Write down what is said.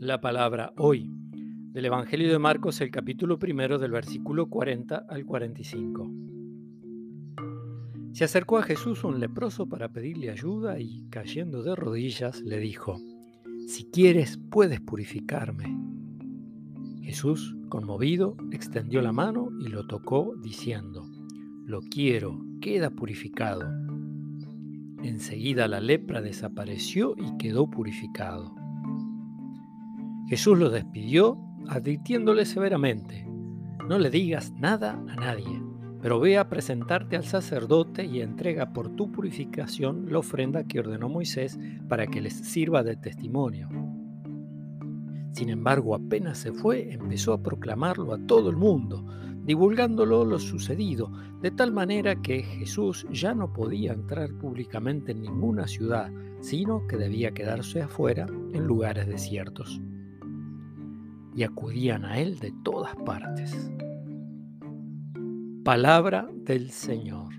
la palabra hoy del Evangelio de Marcos, el capítulo primero del versículo 40 al 45. Se acercó a Jesús un leproso para pedirle ayuda y, cayendo de rodillas, le dijo, Si quieres, puedes purificarme. Jesús, conmovido, extendió la mano y lo tocó, diciendo, Lo quiero, queda purificado. Enseguida la lepra desapareció y quedó purificado. Jesús lo despidió, advirtiéndole severamente, no le digas nada a nadie, pero ve a presentarte al sacerdote y entrega por tu purificación la ofrenda que ordenó Moisés para que les sirva de testimonio. Sin embargo, apenas se fue, empezó a proclamarlo a todo el mundo, divulgándolo lo sucedido, de tal manera que Jesús ya no podía entrar públicamente en ninguna ciudad, sino que debía quedarse afuera en lugares desiertos y acudían a él de todas partes. Palabra del Señor.